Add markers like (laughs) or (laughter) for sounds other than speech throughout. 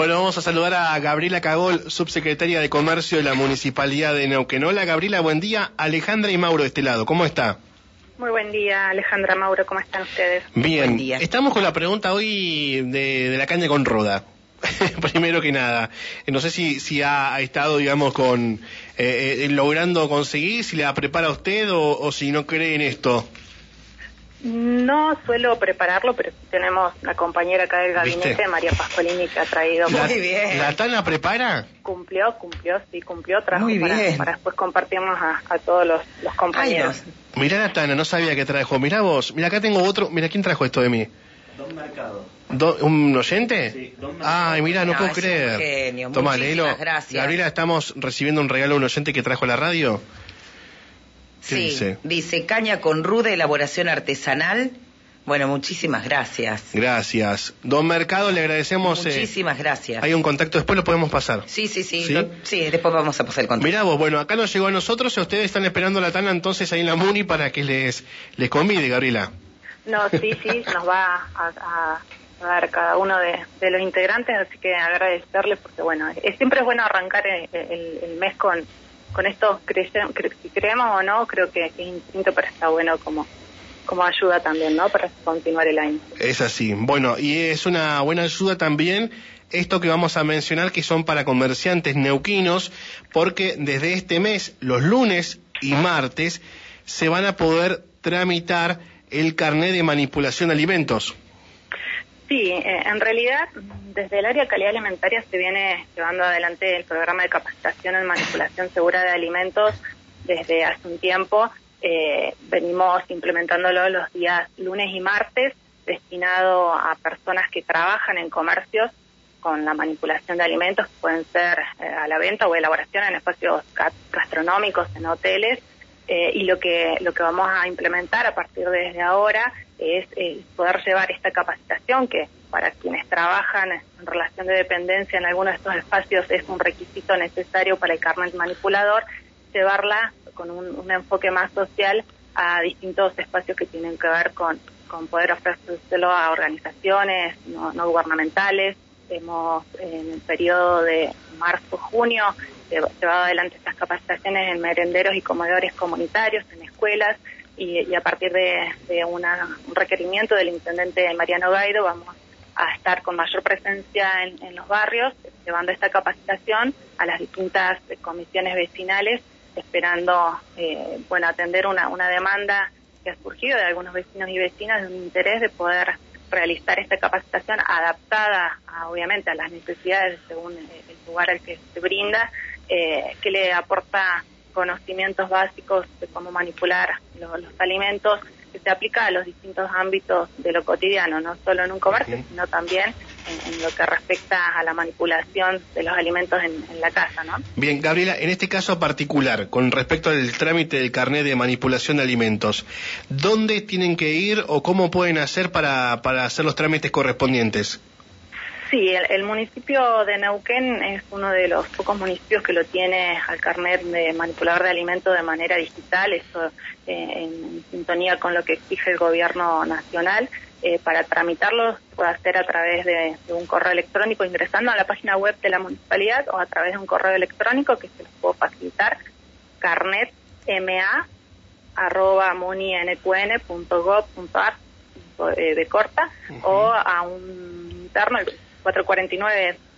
Bueno, vamos a saludar a Gabriela Cagol, subsecretaria de Comercio de la Municipalidad de Neuquén. Hola Gabriela, buen día. Alejandra y Mauro de este lado, ¿cómo está? Muy buen día, Alejandra Mauro, ¿cómo están ustedes? Bien, estamos con la pregunta hoy de, la caña con roda. (laughs) Primero que nada, no sé si, si ha, estado, digamos, con eh, eh, logrando conseguir, si la prepara usted o, o si no cree en esto. No suelo prepararlo, pero tenemos la compañera acá del gabinete, María Pascualini, que ha traído. Muy bien. ¿La Tana prepara? Cumplió, cumplió, sí, cumplió. Trajo Muy bien. Para, después compartirnos a, todos los, compañeros. Mirá la Tana, no sabía que trajo. Mirá vos, mira acá tengo otro. Mira, ¿quién trajo esto de mí? Don Mercado. ¿Un oyente? Sí, Don Mercado. Ay, mira, no, puedo creer. Genio. Toma, léelo. Gracias. Gabriela, estamos recibiendo un regalo de un oyente que trajo a la radio. Sí, dice? caña con ruda elaboración artesanal. Bueno, muchísimas gracias. Gracias. Don Mercado, le agradecemos. Eh, muchísimas gracias. Hay un contacto, después lo podemos pasar. Sí, sí, sí. Sí, después vamos a pasar el contacto. Mirá vos, bueno, acá nos llegó a nosotros y ustedes están esperando la tana entonces ahí en la MUNI para que les, les convide, Gabriela. No, sí, sí, nos va a, dar cada uno de, los integrantes, así que agradecerles porque, bueno, es, siempre es bueno arrancar el mes con con esto, si creemos o no, creo que, es instinto, pero está bueno como, como ayuda también, ¿no? Para continuar el año. Es así. Bueno, y es una buena ayuda también esto que vamos a mencionar que son para comerciantes neuquinos, porque desde este mes, los lunes y martes, se van a poder tramitar el carnet de manipulación de alimentos. Sí, eh, en realidad desde el área de calidad alimentaria se viene llevando adelante el programa de capacitación en manipulación segura de alimentos desde hace un tiempo. Eh, venimos implementándolo los días lunes y martes, destinado a personas que trabajan en comercios con la manipulación de alimentos, que pueden ser eh, a la venta o elaboración en espacios gastronómicos, en hoteles, eh, y lo que, lo que vamos a implementar a partir de desde ahora es poder llevar esta capacitación que para quienes trabajan en relación de dependencia en alguno de estos espacios es un requisito necesario para el carnet manipulador, llevarla con un, enfoque más social a distintos espacios que tienen que ver con, con poder ofrecérselo a organizaciones no, gubernamentales. Hemos en el periodo de marzo-junio llevado adelante estas capacitaciones en merenderos y comedores comunitarios, en escuelas, y, a partir de, un requerimiento del intendente Mariano Gaido vamos a estar con mayor presencia en, los barrios, llevando esta capacitación a las distintas comisiones vecinales, esperando eh, bueno atender una, una demanda que ha surgido de algunos vecinos y vecinas de un interés de poder realizar esta capacitación adaptada, obviamente, a las necesidades según el lugar al que se brinda eh, que le aporta conocimientos básicos de cómo manipular los, alimentos que se aplica a los distintos ámbitos de lo cotidiano, no solo en un comercio, sino también en, lo que respecta a la manipulación de los alimentos en, la casa, ¿no? Bien, Gabriela, en este caso particular, con respecto al trámite del carnet de manipulación de alimentos, ¿dónde tienen que ir o cómo pueden hacer para, para hacer los trámites correspondientes? Sí, el, municipio de Neuquén es uno de los pocos municipios que lo tiene al carnet de manipulador de alimentos de manera digital, eso eh, en sintonía con lo que exige el gobierno nacional. Eh, para tramitarlo puede hacer a través de, un correo electrónico ingresando a la página web de la municipalidad o a través de un correo electrónico que se los puedo facilitar, carnetma arroba eh, de corta o a un interno 449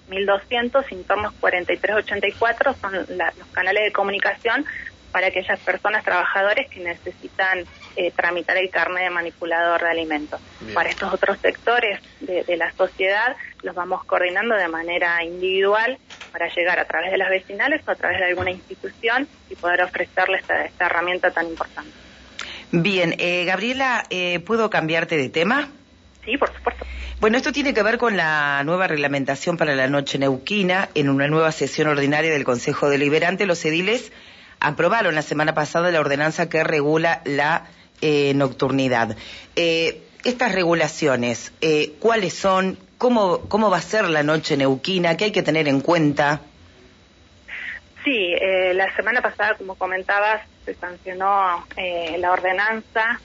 1200, internos 4384 son los canales de comunicación para aquellas personas, trabajadores que necesitan eh, tramitar el carnet de manipulador de alimentos. Para estos otros sectores de, la sociedad los vamos coordinando de manera individual para llegar a través de las vecinales o a través de alguna institución y poder ofrecerles esta, esta herramienta tan importante. Bien, eh, Gabriela, eh, ¿puedo cambiarte de tema? Sí, por supuesto. Bueno, esto tiene que ver con la nueva reglamentación para la noche neuquina. En una nueva sesión ordinaria del Consejo Deliberante, los ediles aprobaron la semana pasada la ordenanza que regula la eh, nocturnidad. Eh, estas regulaciones, eh, ¿cuáles son? ¿Cómo, ¿Cómo va a ser la noche neuquina? ¿Qué hay que tener en cuenta? Sí, la semana pasada, como comentabas, se sancionó la ordenanza,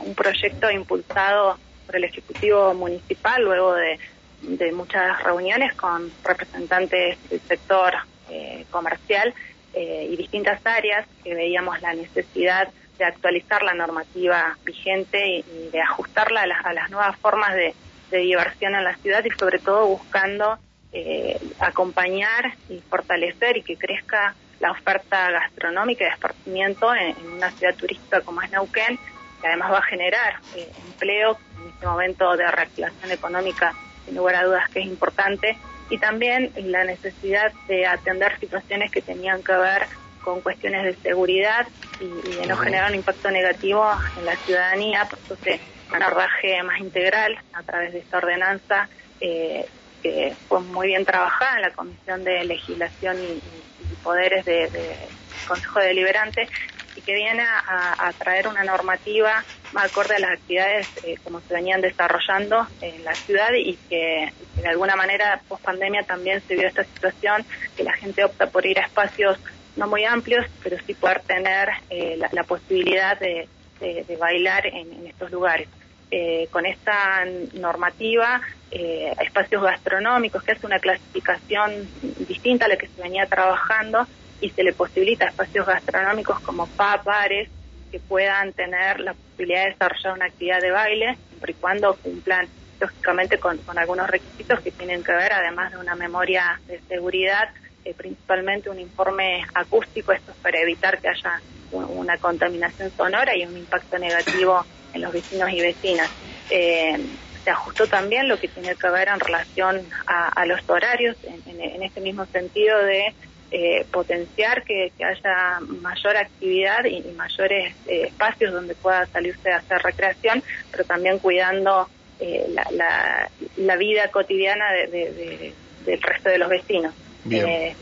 un proyecto impulsado por el Ejecutivo Municipal luego de, de muchas reuniones con representantes del sector eh, comercial eh, y distintas áreas que veíamos la necesidad de actualizar la normativa vigente y, de ajustarla a las, nuevas formas de, diversión en la ciudad y sobre todo buscando eh, acompañar y fortalecer y que crezca la oferta gastronómica y de esparcimiento en, una ciudad turística como es Neuquén, que además va a generar empleo en este momento de reactivación económica sin lugar a dudas que es importante, y también la necesidad de atender situaciones que tenían que ver con cuestiones de seguridad y, de no generar un impacto negativo en la ciudadanía, por eso se un abordaje más integral a través de esta ordenanza eh, que fue muy bien trabajada en la Comisión de Legislación y, Poderes del de Consejo Deliberante y que viene a, traer una normativa acorde a las actividades eh, como se venían desarrollando en la ciudad y que, de alguna manera post pandemia también se vio esta situación que la gente opta por ir a espacios no muy amplios pero sí poder tener eh, la, posibilidad de, bailar en, estos lugares. Eh, con esta normativa, espacios gastronómicos, que hace una clasificación distinta a la que se venía trabajando, y se le posibilita espacios gastronómicos como pub, bares, que puedan tener la posibilidad de desarrollar una actividad de baile, siempre y cuando cumplan lógicamente con, algunos requisitos que tienen que ver, además de una memoria de seguridad, eh, principalmente un informe acústico, esto es para evitar que haya una contaminación sonora y un impacto negativo en los vecinos y vecinas. Eh, se ajustó también lo que tiene que ver en relación a, los horarios, en, este mismo sentido de eh, potenciar que, haya mayor actividad y, mayores eh, espacios donde pueda salirse a hacer recreación, pero también cuidando eh, la, vida cotidiana del resto de los vecinos.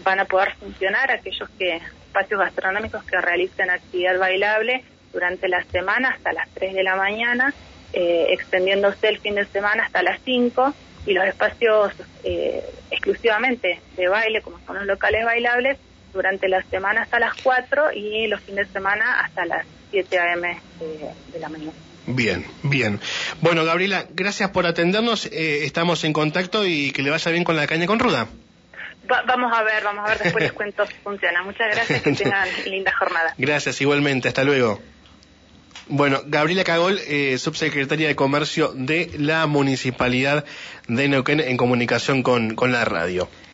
van a poder funcionar aquellos que espacios gastronómicos que realicen actividad bailable durante la semana hasta las 3 de la mañana, extendiéndose el fin de semana hasta las 5 y los espacios eh, exclusivamente de baile, como son los locales bailables, durante la semana hasta las 4 y los fines de semana hasta las 7 a.m. de la mañana. Bien, bien. Bueno, Gabriela, gracias por atendernos. Eh, estamos en contacto y que le vaya bien con la caña con ruda. vamos a ver, vamos a ver después les (laughs) cuento si funciona. Muchas gracias, que (laughs) tengan linda jornada. Gracias, igualmente. Hasta luego. Bueno, Gabriela Cagol, eh, subsecretaria de Comercio de la Municipalidad de Neuquén en comunicación con, con la radio.